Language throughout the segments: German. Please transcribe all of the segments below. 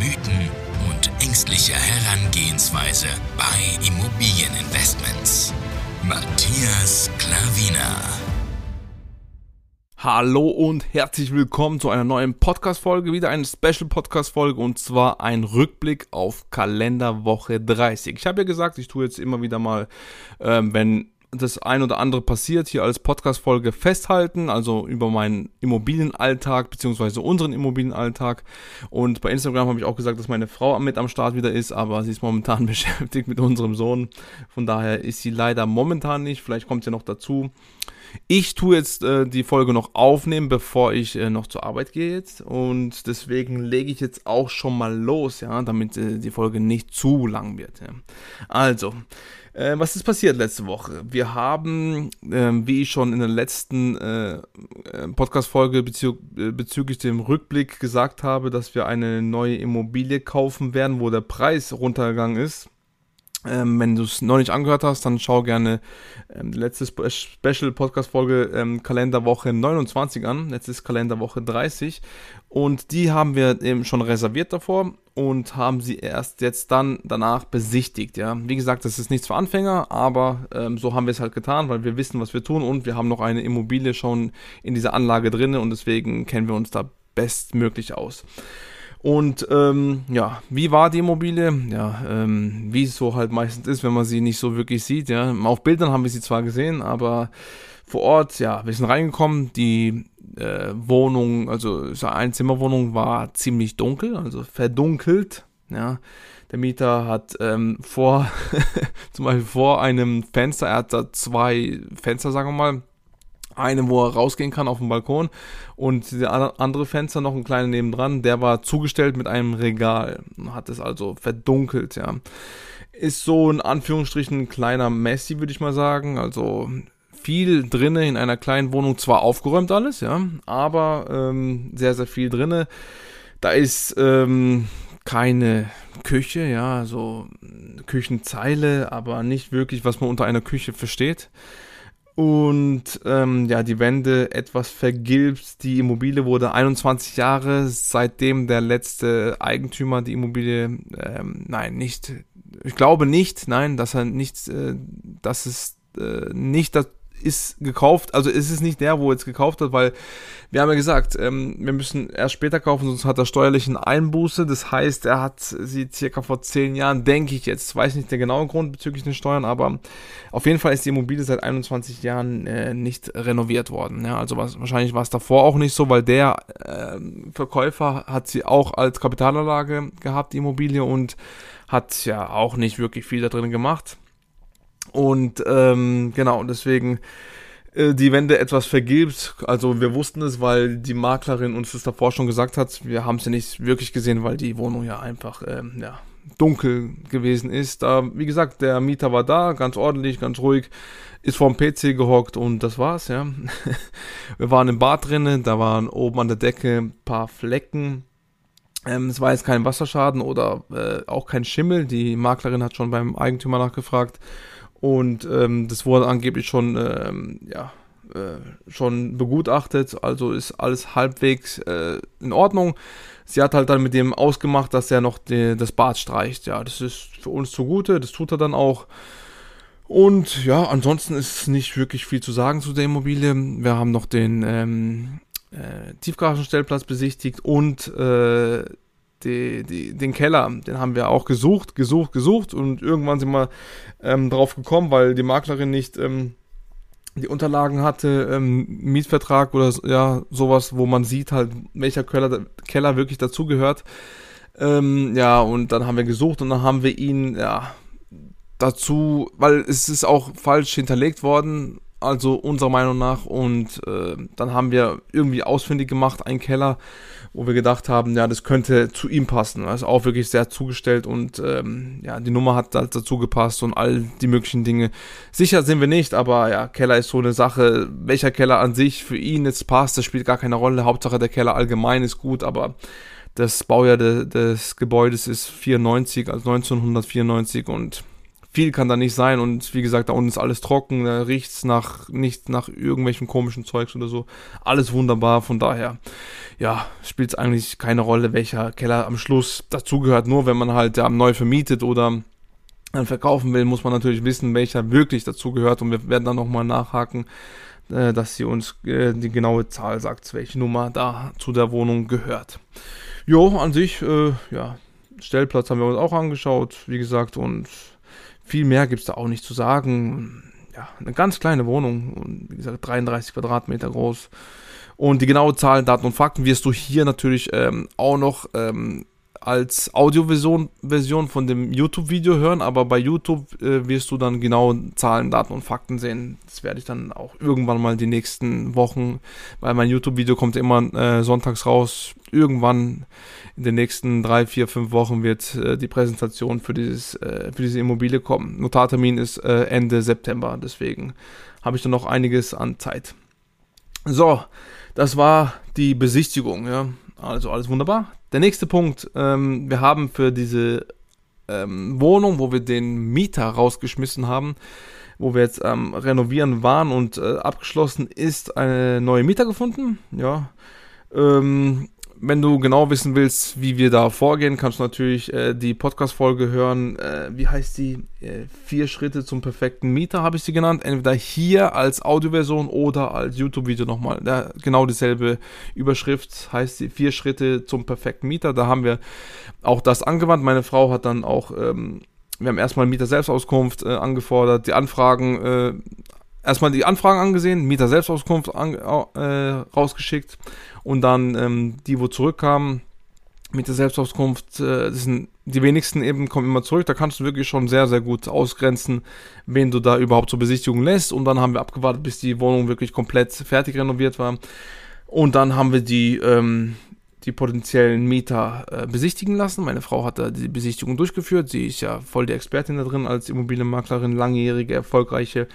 Mythen und ängstliche Herangehensweise bei Immobilieninvestments. Matthias Klavina. Hallo und herzlich willkommen zu einer neuen Podcast-Folge, wieder eine Special-Podcast-Folge und zwar ein Rückblick auf Kalenderwoche 30. Ich habe ja gesagt, ich tue jetzt immer wieder mal, ähm, wenn das ein oder andere passiert, hier als Podcast-Folge festhalten, also über meinen Immobilienalltag, beziehungsweise unseren Immobilienalltag. Und bei Instagram habe ich auch gesagt, dass meine Frau mit am Start wieder ist, aber sie ist momentan beschäftigt mit unserem Sohn. Von daher ist sie leider momentan nicht, vielleicht kommt sie noch dazu. Ich tue jetzt äh, die Folge noch aufnehmen, bevor ich äh, noch zur Arbeit gehe jetzt. Und deswegen lege ich jetzt auch schon mal los, ja, damit äh, die Folge nicht zu lang wird. Ja. Also, äh, was ist passiert letzte Woche? Wir haben, äh, wie ich schon in der letzten äh, äh, Podcast-Folge bezü äh, bezüglich dem Rückblick gesagt habe, dass wir eine neue Immobilie kaufen werden, wo der Preis runtergegangen ist. Ähm, wenn du es noch nicht angehört hast, dann schau gerne ähm, die letzte Spe Special Podcast Folge ähm, Kalenderwoche 29 an. Jetzt ist Kalenderwoche 30 und die haben wir eben schon reserviert davor und haben sie erst jetzt dann danach besichtigt. Ja, wie gesagt, das ist nichts für Anfänger, aber ähm, so haben wir es halt getan, weil wir wissen, was wir tun und wir haben noch eine Immobilie schon in dieser Anlage drin und deswegen kennen wir uns da bestmöglich aus. Und ähm, ja, wie war die Immobilie? Ja, ähm, wie es so halt meistens ist, wenn man sie nicht so wirklich sieht. Ja, auf Bildern haben wir sie zwar gesehen, aber vor Ort, ja, wir sind reingekommen. Die äh, Wohnung, also eine Einzimmerwohnung war ziemlich dunkel, also verdunkelt. Ja, der Mieter hat ähm, vor, zum Beispiel vor einem Fenster, er hat da zwei Fenster, sagen wir mal, eine, wo er rausgehen kann auf dem Balkon und der andere Fenster noch ein kleiner nebendran, der war zugestellt mit einem Regal, hat es also verdunkelt, ja. Ist so in Anführungsstrichen ein kleiner Messi, würde ich mal sagen, also viel drinne in einer kleinen Wohnung, zwar aufgeräumt alles, ja, aber ähm, sehr, sehr viel drinne. Da ist ähm, keine Küche, ja, so Küchenzeile, aber nicht wirklich, was man unter einer Küche versteht. Und ähm, ja, die Wände etwas vergilbt. Die Immobilie wurde 21 Jahre, seitdem der letzte Eigentümer die Immobilie, ähm, nein, nicht, ich glaube nicht, nein, dass er nicht, äh, dass es äh, nicht ist gekauft, also ist es nicht der, wo jetzt gekauft hat, weil wir haben ja gesagt, ähm, wir müssen erst später kaufen, sonst hat er steuerlichen Einbuße. Das heißt, er hat sie circa vor zehn Jahren, denke ich jetzt, weiß nicht der genaue Grund bezüglich den Steuern, aber auf jeden Fall ist die Immobilie seit 21 Jahren äh, nicht renoviert worden. Ja, also was, wahrscheinlich war es davor auch nicht so, weil der äh, Verkäufer hat sie auch als Kapitalanlage gehabt, die Immobilie, und hat ja auch nicht wirklich viel da drin gemacht. Und ähm, genau, deswegen äh, die Wände etwas vergilbt. Also wir wussten es, weil die Maklerin uns das davor schon gesagt hat. Wir haben es ja nicht wirklich gesehen, weil die Wohnung ja einfach ähm, ja, dunkel gewesen ist. Da, wie gesagt, der Mieter war da, ganz ordentlich, ganz ruhig, ist vorm PC gehockt und das war's, ja. wir waren im Bad drinnen, da waren oben an der Decke ein paar Flecken. Ähm, es war jetzt kein Wasserschaden oder äh, auch kein Schimmel. Die Maklerin hat schon beim Eigentümer nachgefragt. Und ähm, das wurde angeblich schon, ähm, ja, äh, schon begutachtet, also ist alles halbwegs äh, in Ordnung. Sie hat halt dann mit dem ausgemacht, dass er noch die, das Bad streicht. Ja, das ist für uns zugute, das tut er dann auch. Und ja, ansonsten ist nicht wirklich viel zu sagen zu der Immobilie. Wir haben noch den ähm, äh, Tiefgaragenstellplatz besichtigt und äh, die, die, den Keller, den haben wir auch gesucht, gesucht, gesucht und irgendwann sind wir ähm, drauf gekommen, weil die Maklerin nicht ähm, die Unterlagen hatte, ähm, Mietvertrag oder ja, sowas, wo man sieht halt, welcher Keller, Keller wirklich dazugehört. Ähm, ja, und dann haben wir gesucht und dann haben wir ihn, ja, dazu, weil es ist auch falsch hinterlegt worden, also unserer Meinung nach. Und äh, dann haben wir irgendwie ausfindig gemacht, einen Keller, wo wir gedacht haben, ja, das könnte zu ihm passen. Er ist auch wirklich sehr zugestellt und ähm, ja, die Nummer hat halt dazu gepasst und all die möglichen Dinge. Sicher sind wir nicht, aber ja, Keller ist so eine Sache. Welcher Keller an sich für ihn jetzt passt, das spielt gar keine Rolle. Hauptsache der Keller allgemein ist gut, aber das Baujahr de, des Gebäudes ist 94, also 1994 und viel kann da nicht sein und wie gesagt, da unten ist alles trocken, da riecht es nach, nicht nach irgendwelchem komischen Zeugs oder so. Alles wunderbar, von daher, ja, spielt es eigentlich keine Rolle, welcher Keller am Schluss dazugehört. Nur wenn man halt ja, neu vermietet oder dann verkaufen will, muss man natürlich wissen, welcher wirklich dazugehört und wir werden dann nochmal nachhaken, äh, dass sie uns äh, die genaue Zahl sagt, welche Nummer da zu der Wohnung gehört. Jo, an sich, äh, ja, Stellplatz haben wir uns auch angeschaut, wie gesagt, und viel mehr gibt es da auch nicht zu sagen. Ja, eine ganz kleine Wohnung wie gesagt 33 Quadratmeter groß. Und die genaue Zahlen, Daten und Fakten wirst du hier natürlich ähm, auch noch ähm, als Audioversion Version von dem YouTube-Video hören, aber bei YouTube äh, wirst du dann genau Zahlen, Daten und Fakten sehen. Das werde ich dann auch irgendwann mal die nächsten Wochen, weil mein YouTube-Video kommt immer äh, sonntags raus. Irgendwann in den nächsten drei, vier, fünf Wochen wird äh, die Präsentation für, dieses, äh, für diese Immobilie kommen. Notartermin ist äh, Ende September, deswegen habe ich dann noch einiges an Zeit. So, das war die Besichtigung. Ja. Also alles wunderbar. Der nächste Punkt, ähm, wir haben für diese ähm, Wohnung, wo wir den Mieter rausgeschmissen haben, wo wir jetzt ähm, renovieren waren und äh, abgeschlossen ist, eine neue Mieter gefunden. Ja. Ähm, wenn du genau wissen willst, wie wir da vorgehen, kannst du natürlich äh, die Podcast-Folge hören. Äh, wie heißt die? Äh, vier Schritte zum perfekten Mieter habe ich sie genannt. Entweder hier als Audioversion oder als YouTube-Video nochmal. Da, genau dieselbe Überschrift heißt sie Vier Schritte zum perfekten Mieter. Da haben wir auch das angewandt. Meine Frau hat dann auch, ähm, wir haben erstmal Mieter Selbstauskunft äh, angefordert, die Anfragen äh, erstmal die Anfragen angesehen, Mieter Selbstauskunft an, äh, rausgeschickt und dann ähm, die, wo zurückkamen, mit der Selbstauskunft, äh, das sind die wenigsten eben kommen immer zurück. Da kannst du wirklich schon sehr, sehr gut ausgrenzen, wen du da überhaupt zur Besichtigung lässt. Und dann haben wir abgewartet, bis die Wohnung wirklich komplett fertig renoviert war. Und dann haben wir die, ähm, die potenziellen Mieter äh, besichtigen lassen. Meine Frau hat da die Besichtigung durchgeführt. Sie ist ja voll die Expertin da drin als Immobilienmaklerin, langjährige, erfolgreiche.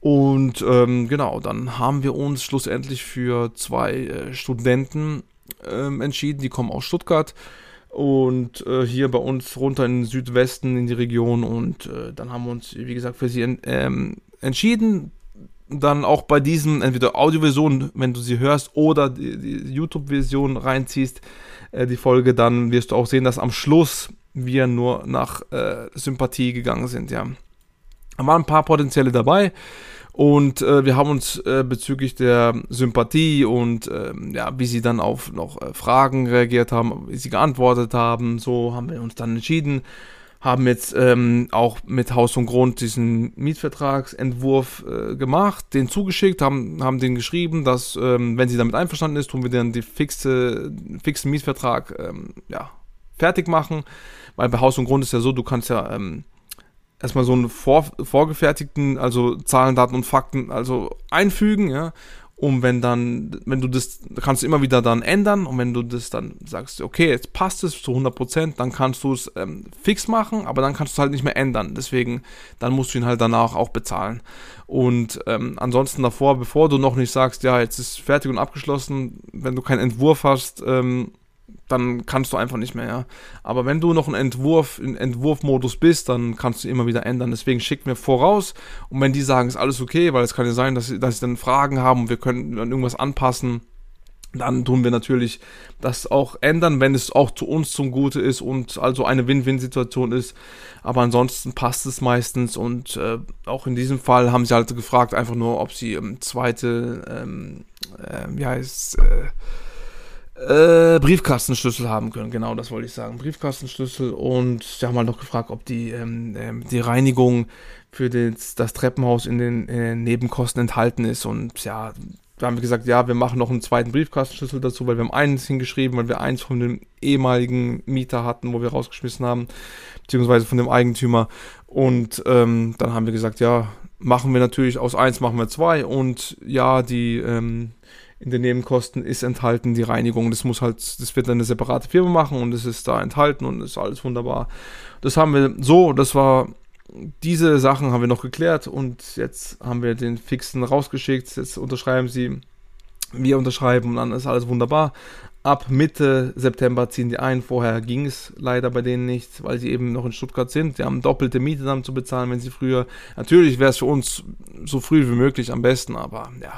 Und ähm, genau, dann haben wir uns schlussendlich für zwei äh, Studenten ähm, entschieden. Die kommen aus Stuttgart und äh, hier bei uns runter in den Südwesten in die Region. Und äh, dann haben wir uns, wie gesagt, für sie en ähm, entschieden dann auch bei diesen entweder Audioversion, wenn du sie hörst, oder die, die YouTube-Version reinziehst, äh, die Folge, dann wirst du auch sehen, dass am Schluss wir nur nach äh, Sympathie gegangen sind, ja. Da waren ein paar potenzielle dabei und äh, wir haben uns äh, bezüglich der Sympathie und ähm, ja, wie sie dann auf noch äh, Fragen reagiert haben, wie sie geantwortet haben, so haben wir uns dann entschieden haben jetzt ähm, auch mit Haus und Grund diesen Mietvertragsentwurf äh, gemacht, den zugeschickt, haben, haben den geschrieben, dass, ähm, wenn sie damit einverstanden ist, tun wir dann den fixe, fixen Mietvertrag ähm, ja, fertig machen. Weil bei Haus und Grund ist ja so, du kannst ja ähm, erstmal so einen vor, vorgefertigten, also Zahlen, Daten und Fakten, also einfügen, ja, und wenn dann, wenn du das, kannst du immer wieder dann ändern und wenn du das dann sagst, okay, jetzt passt es zu 100%, dann kannst du es ähm, fix machen, aber dann kannst du es halt nicht mehr ändern. Deswegen, dann musst du ihn halt danach auch bezahlen. Und ähm, ansonsten davor, bevor du noch nicht sagst, ja, jetzt ist fertig und abgeschlossen, wenn du keinen Entwurf hast, ähm, dann kannst du einfach nicht mehr, ja. Aber wenn du noch ein Entwurf, in Entwurfmodus bist, dann kannst du immer wieder ändern. Deswegen schick mir voraus. Und wenn die sagen, ist alles okay, weil es kann ja sein, dass, sie, dass sie dann Fragen haben und wir können dann irgendwas anpassen, dann tun wir natürlich das auch ändern, wenn es auch zu uns zum Gute ist und also eine Win-Win-Situation ist. Aber ansonsten passt es meistens und äh, auch in diesem Fall haben sie halt gefragt, einfach nur, ob sie ähm, zweite, ähm, äh, wie heißt äh, äh, Briefkastenschlüssel haben können, genau das wollte ich sagen. Briefkastenschlüssel und sie haben halt noch gefragt, ob die, ähm, ähm, die Reinigung für das, das Treppenhaus in den äh, Nebenkosten enthalten ist. Und ja, da haben wir gesagt, ja, wir machen noch einen zweiten Briefkastenschlüssel dazu, weil wir haben eins hingeschrieben, weil wir eins von dem ehemaligen Mieter hatten, wo wir rausgeschmissen haben, beziehungsweise von dem Eigentümer. Und ähm, dann haben wir gesagt, ja, machen wir natürlich aus 1 machen wir 2 und ja, die ähm, in den Nebenkosten ist enthalten die Reinigung. Das muss halt, das wird eine separate Firma machen und es ist da enthalten und ist alles wunderbar. Das haben wir so, das war diese Sachen haben wir noch geklärt und jetzt haben wir den Fixen rausgeschickt. Jetzt unterschreiben sie, wir unterschreiben und dann ist alles wunderbar. Ab Mitte September ziehen die ein. Vorher ging es leider bei denen nicht, weil sie eben noch in Stuttgart sind. Die haben doppelte Miete dann zu bezahlen, wenn sie früher. Natürlich wäre es für uns so früh wie möglich am besten, aber ja.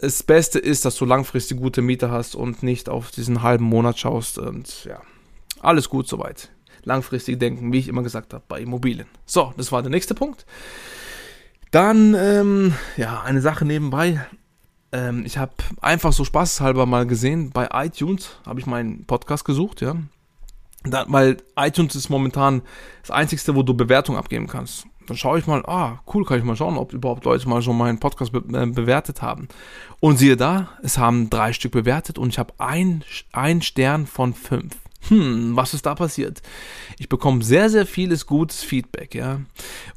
Das Beste ist, dass du langfristig gute Miete hast und nicht auf diesen halben Monat schaust. Und ja, alles gut soweit langfristig denken, wie ich immer gesagt habe, bei Immobilien. So, das war der nächste Punkt. Dann, ähm, ja, eine Sache nebenbei. Ähm, ich habe einfach so spaßhalber mal gesehen, bei iTunes habe ich meinen Podcast gesucht, ja. Da, weil iTunes ist momentan das einzigste, wo du Bewertung abgeben kannst. Dann schaue ich mal, ah, cool, kann ich mal schauen, ob überhaupt Leute mal schon meinen Podcast be äh, bewertet haben. Und siehe da, es haben drei Stück bewertet und ich habe ein, ein Stern von fünf hm, was ist da passiert? Ich bekomme sehr, sehr vieles gutes Feedback, ja.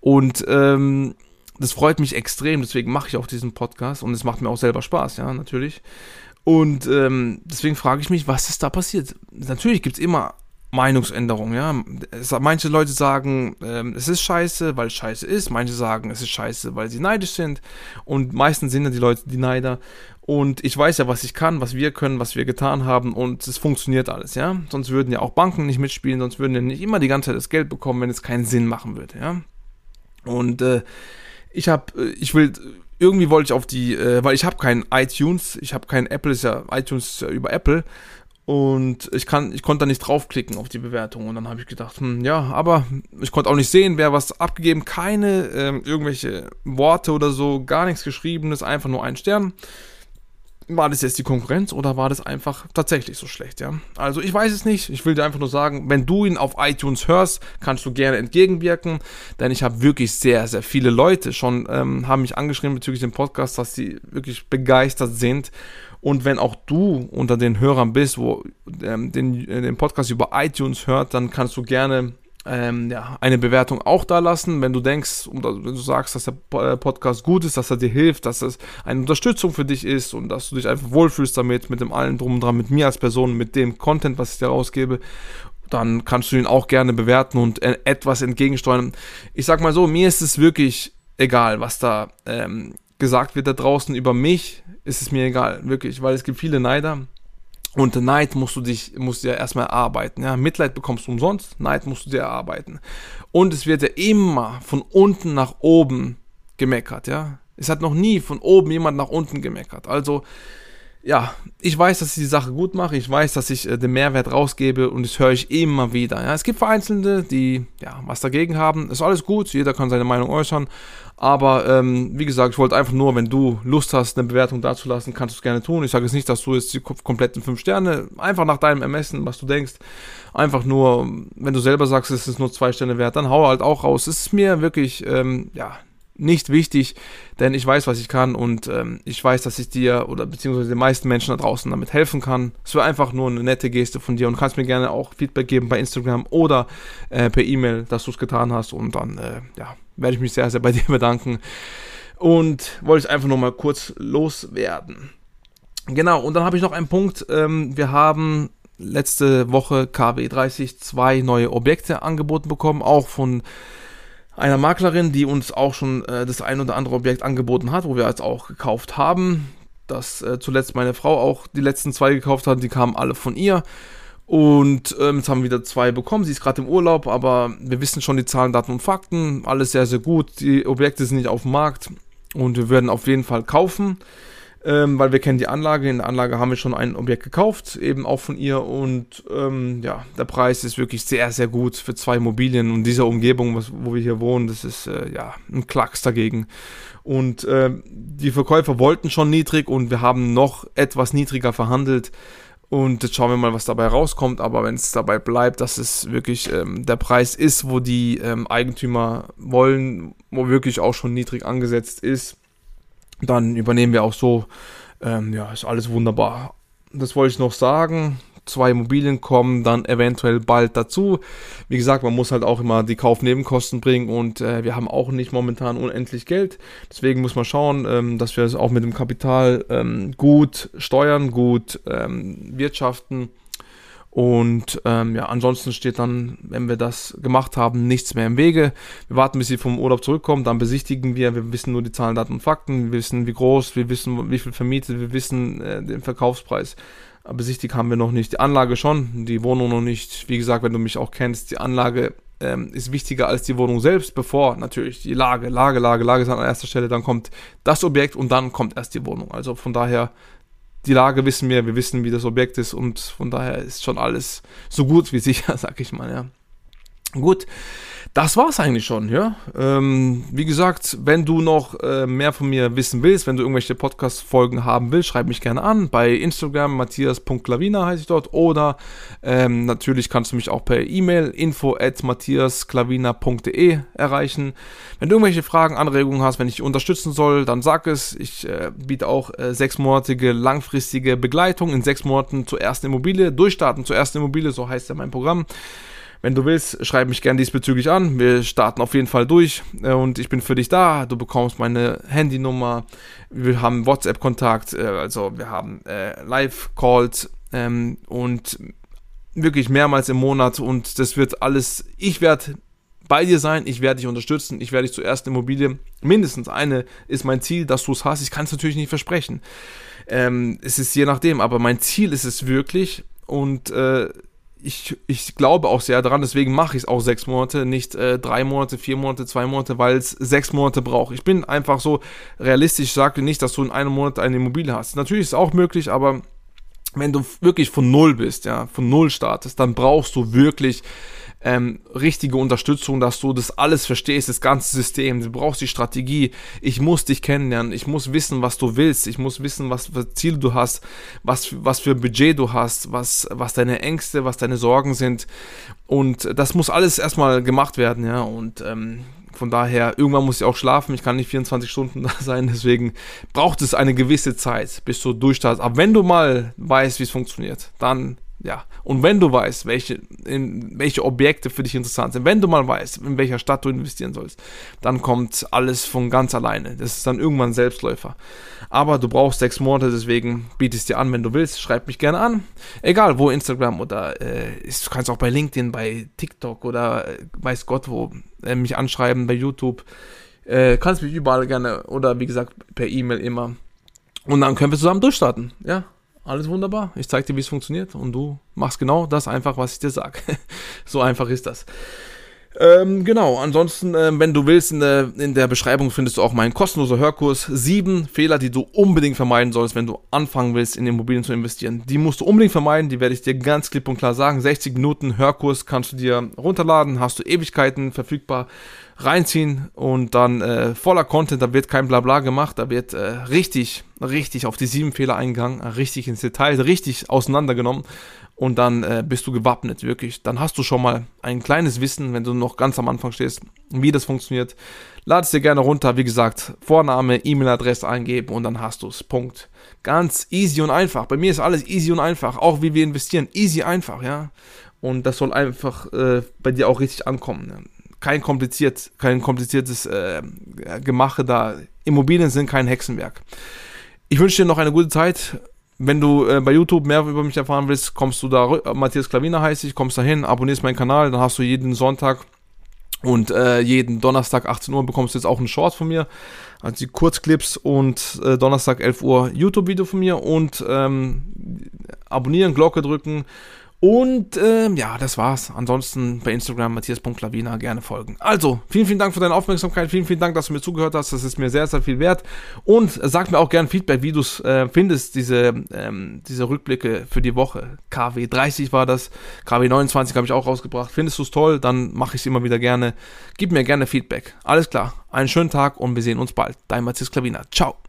Und ähm, das freut mich extrem, deswegen mache ich auch diesen Podcast und es macht mir auch selber Spaß, ja, natürlich. Und ähm, deswegen frage ich mich, was ist da passiert? Natürlich gibt es immer Meinungsänderungen, ja. Manche Leute sagen, ähm, es ist scheiße, weil es scheiße ist. Manche sagen, es ist scheiße, weil sie neidisch sind. Und meistens sind ja die Leute die Neider. Und ich weiß ja, was ich kann, was wir können, was wir getan haben und es funktioniert alles, ja. Sonst würden ja auch Banken nicht mitspielen, sonst würden ja nicht immer die ganze Zeit das Geld bekommen, wenn es keinen Sinn machen würde, ja. Und äh, ich habe, äh, ich will, irgendwie wollte ich auf die, äh, weil ich habe keinen iTunes, ich habe keinen Apple, ist ja iTunes ist ja über Apple und ich kann, ich konnte da nicht draufklicken auf die Bewertung. Und dann habe ich gedacht, hm, ja, aber ich konnte auch nicht sehen, wer was abgegeben, keine äh, irgendwelche Worte oder so, gar nichts geschriebenes, einfach nur ein Stern war das jetzt die Konkurrenz oder war das einfach tatsächlich so schlecht, ja? Also ich weiß es nicht. Ich will dir einfach nur sagen, wenn du ihn auf iTunes hörst, kannst du gerne entgegenwirken, denn ich habe wirklich sehr, sehr viele Leute schon ähm, haben mich angeschrieben bezüglich dem Podcast, dass sie wirklich begeistert sind. Und wenn auch du unter den Hörern bist, wo ähm, den, äh, den Podcast über iTunes hört, dann kannst du gerne ähm, ja, eine Bewertung auch da lassen, wenn du denkst wenn du sagst, dass der äh, Podcast gut ist, dass er dir hilft, dass es eine Unterstützung für dich ist und dass du dich einfach wohlfühlst damit, mit dem allen drum und dran, mit mir als Person, mit dem Content, was ich dir rausgebe, dann kannst du ihn auch gerne bewerten und äh, etwas entgegensteuern. Ich sag mal so, mir ist es wirklich egal, was da ähm, gesagt wird da draußen über mich, ist es mir egal, wirklich, weil es gibt viele Neider und Neid musst du dich, musst du ja erstmal erarbeiten. Ja? Mitleid bekommst du umsonst, Neid musst du dir erarbeiten. Und es wird ja immer von unten nach oben gemeckert, ja. Es hat noch nie von oben jemand nach unten gemeckert. Also, ja, ich weiß, dass ich die Sache gut mache, ich weiß, dass ich äh, den Mehrwert rausgebe und das höre ich immer wieder. Ja. Es gibt Vereinzelte, die ja was dagegen haben. Ist alles gut, jeder kann seine Meinung äußern. Aber ähm, wie gesagt, ich wollte einfach nur, wenn du Lust hast, eine Bewertung dazulassen, kannst du es gerne tun. Ich sage jetzt nicht, dass du jetzt die kompletten fünf Sterne, einfach nach deinem Ermessen, was du denkst. Einfach nur, wenn du selber sagst, es ist nur zwei Sterne wert, dann hau halt auch raus. Es ist mir wirklich, ähm, ja, nicht wichtig, denn ich weiß, was ich kann und ähm, ich weiß, dass ich dir oder beziehungsweise den meisten Menschen da draußen damit helfen kann. Es wäre einfach nur eine nette Geste von dir und kannst mir gerne auch Feedback geben bei Instagram oder äh, per E-Mail, dass du es getan hast und dann äh, ja, werde ich mich sehr, sehr bei dir bedanken und wollte ich einfach nur mal kurz loswerden. Genau, und dann habe ich noch einen Punkt. Ähm, wir haben letzte Woche KW 30 zwei neue Objekte angeboten bekommen, auch von einer Maklerin, die uns auch schon äh, das ein oder andere Objekt angeboten hat, wo wir jetzt auch gekauft haben. Dass äh, zuletzt meine Frau auch die letzten zwei gekauft hat, die kamen alle von ihr. Und ähm, jetzt haben wir wieder zwei bekommen. Sie ist gerade im Urlaub, aber wir wissen schon die Zahlen, Daten und Fakten. Alles sehr, sehr gut. Die Objekte sind nicht auf dem Markt und wir werden auf jeden Fall kaufen ähm, weil wir kennen die Anlage. In der Anlage haben wir schon ein Objekt gekauft, eben auch von ihr. Und ähm, ja, der Preis ist wirklich sehr, sehr gut für zwei Immobilien und dieser Umgebung, was, wo wir hier wohnen, das ist äh, ja ein Klacks dagegen. Und äh, die Verkäufer wollten schon niedrig und wir haben noch etwas niedriger verhandelt. Und jetzt schauen wir mal, was dabei rauskommt. Aber wenn es dabei bleibt, dass es wirklich ähm, der Preis ist, wo die ähm, Eigentümer wollen, wo wirklich auch schon niedrig angesetzt ist, dann übernehmen wir auch so. Ähm, ja, ist alles wunderbar. Das wollte ich noch sagen. zwei Immobilien kommen dann eventuell bald dazu. Wie gesagt, man muss halt auch immer die Kaufnebenkosten bringen und äh, wir haben auch nicht momentan unendlich Geld. Deswegen muss man schauen, ähm, dass wir es auch mit dem Kapital ähm, gut steuern, gut ähm, wirtschaften. Und ähm, ja, ansonsten steht dann, wenn wir das gemacht haben, nichts mehr im Wege. Wir warten, bis sie vom Urlaub zurückkommen, dann besichtigen wir. Wir wissen nur die Zahlen, Daten und Fakten. Wir wissen, wie groß, wir wissen, wie viel vermietet, wir wissen äh, den Verkaufspreis. Besichtigt haben wir noch nicht. Die Anlage schon, die Wohnung noch nicht. Wie gesagt, wenn du mich auch kennst, die Anlage ähm, ist wichtiger als die Wohnung selbst, bevor natürlich die Lage, Lage, Lage, Lage ist an erster Stelle, dann kommt das Objekt und dann kommt erst die Wohnung. Also von daher, die Lage wissen wir, wir wissen, wie das Objekt ist und von daher ist schon alles so gut wie sicher, sag ich mal, ja. Gut, das war's eigentlich schon, ja. Ähm, wie gesagt, wenn du noch äh, mehr von mir wissen willst, wenn du irgendwelche Podcast-Folgen haben willst, schreib mich gerne an. Bei Instagram matthias.klavina heiße ich dort. Oder ähm, natürlich kannst du mich auch per E-Mail info at matthiasklavina.de erreichen. Wenn du irgendwelche Fragen, Anregungen hast, wenn ich dich unterstützen soll, dann sag es. Ich äh, biete auch äh, sechsmonatige langfristige Begleitung in sechs Monaten zur ersten Immobilie. Durchstarten zur ersten Immobilie, so heißt ja mein Programm. Wenn du willst, schreib mich gerne diesbezüglich an. Wir starten auf jeden Fall durch. Äh, und ich bin für dich da. Du bekommst meine Handynummer. Wir haben WhatsApp-Kontakt, äh, also wir haben äh, Live-Calls ähm, und wirklich mehrmals im Monat. Und das wird alles, ich werde bei dir sein, ich werde dich unterstützen, ich werde dich zur ersten Immobilie, mindestens eine ist mein Ziel, dass du es hast, ich kann es natürlich nicht versprechen. Ähm, es ist je nachdem, aber mein Ziel ist es wirklich. Und ich, ich glaube auch sehr daran, deswegen mache ich es auch sechs Monate, nicht äh, drei Monate, vier Monate, zwei Monate, weil es sechs Monate braucht. Ich bin einfach so realistisch, sage nicht, dass du in einem Monat eine Immobilie hast. Natürlich ist es auch möglich, aber wenn du wirklich von null bist, ja, von null startest, dann brauchst du wirklich ähm, richtige Unterstützung, dass du das alles verstehst, das ganze System. Du brauchst die Strategie. Ich muss dich kennenlernen. Ich muss wissen, was du willst. Ich muss wissen, was für Ziele du hast, was, was für Budget du hast, was, was deine Ängste, was deine Sorgen sind. Und das muss alles erstmal gemacht werden, ja. Und ähm, von daher, irgendwann muss ich auch schlafen. Ich kann nicht 24 Stunden da sein. Deswegen braucht es eine gewisse Zeit, bis du durchstartest. Aber wenn du mal weißt, wie es funktioniert, dann ja, und wenn du weißt, welche, in, welche Objekte für dich interessant sind, wenn du mal weißt, in welcher Stadt du investieren sollst, dann kommt alles von ganz alleine. Das ist dann irgendwann Selbstläufer. Aber du brauchst sechs Monate, deswegen biete es dir an, wenn du willst. Schreib mich gerne an. Egal wo, Instagram oder äh, du kannst auch bei LinkedIn, bei TikTok oder äh, weiß Gott wo äh, mich anschreiben, bei YouTube. Äh, kannst mich überall gerne oder wie gesagt per E-Mail immer. Und dann können wir zusammen durchstarten. Ja, alles wunderbar. Ich zeige dir, wie es funktioniert und du machst genau das einfach, was ich dir sage. so einfach ist das. Ähm, genau, ansonsten, äh, wenn du willst, in der, in der Beschreibung findest du auch meinen kostenlosen Hörkurs. Sieben Fehler, die du unbedingt vermeiden sollst, wenn du anfangen willst, in Immobilien zu investieren. Die musst du unbedingt vermeiden, die werde ich dir ganz klipp und klar sagen. 60 Minuten Hörkurs kannst du dir runterladen, hast du Ewigkeiten verfügbar reinziehen und dann äh, voller Content, da wird kein Blabla gemacht, da wird äh, richtig, richtig auf die sieben Fehler eingegangen, richtig ins Detail, richtig auseinandergenommen und dann äh, bist du gewappnet, wirklich. Dann hast du schon mal ein kleines Wissen, wenn du noch ganz am Anfang stehst, wie das funktioniert. Lad es dir gerne runter, wie gesagt, Vorname, E-Mail-Adresse eingeben und dann hast du es. Punkt. Ganz easy und einfach. Bei mir ist alles easy und einfach, auch wie wir investieren. Easy einfach, ja. Und das soll einfach äh, bei dir auch richtig ankommen. Ja kein kompliziert, kein kompliziertes äh, Gemache da. Immobilien sind kein Hexenwerk. Ich wünsche dir noch eine gute Zeit. Wenn du äh, bei YouTube mehr über mich erfahren willst, kommst du da, Matthias Klaviner heißt ich, kommst da hin, abonnierst meinen Kanal, dann hast du jeden Sonntag und äh, jeden Donnerstag 18 Uhr bekommst du jetzt auch einen Short von mir, also die Kurzclips und äh, Donnerstag 11 Uhr YouTube-Video von mir und ähm, abonnieren, Glocke drücken und ähm, ja, das war's. Ansonsten bei Instagram matthias.lavina gerne folgen. Also, vielen, vielen Dank für deine Aufmerksamkeit. Vielen, vielen Dank, dass du mir zugehört hast. Das ist mir sehr, sehr viel wert. Und sag mir auch gerne Feedback, wie du es äh, findest, diese, ähm, diese Rückblicke für die Woche. KW 30 war das. KW 29 habe ich auch rausgebracht. Findest du es toll? Dann mache ich es immer wieder gerne. Gib mir gerne Feedback. Alles klar. Einen schönen Tag und wir sehen uns bald. Dein Matthias Klavina. Ciao.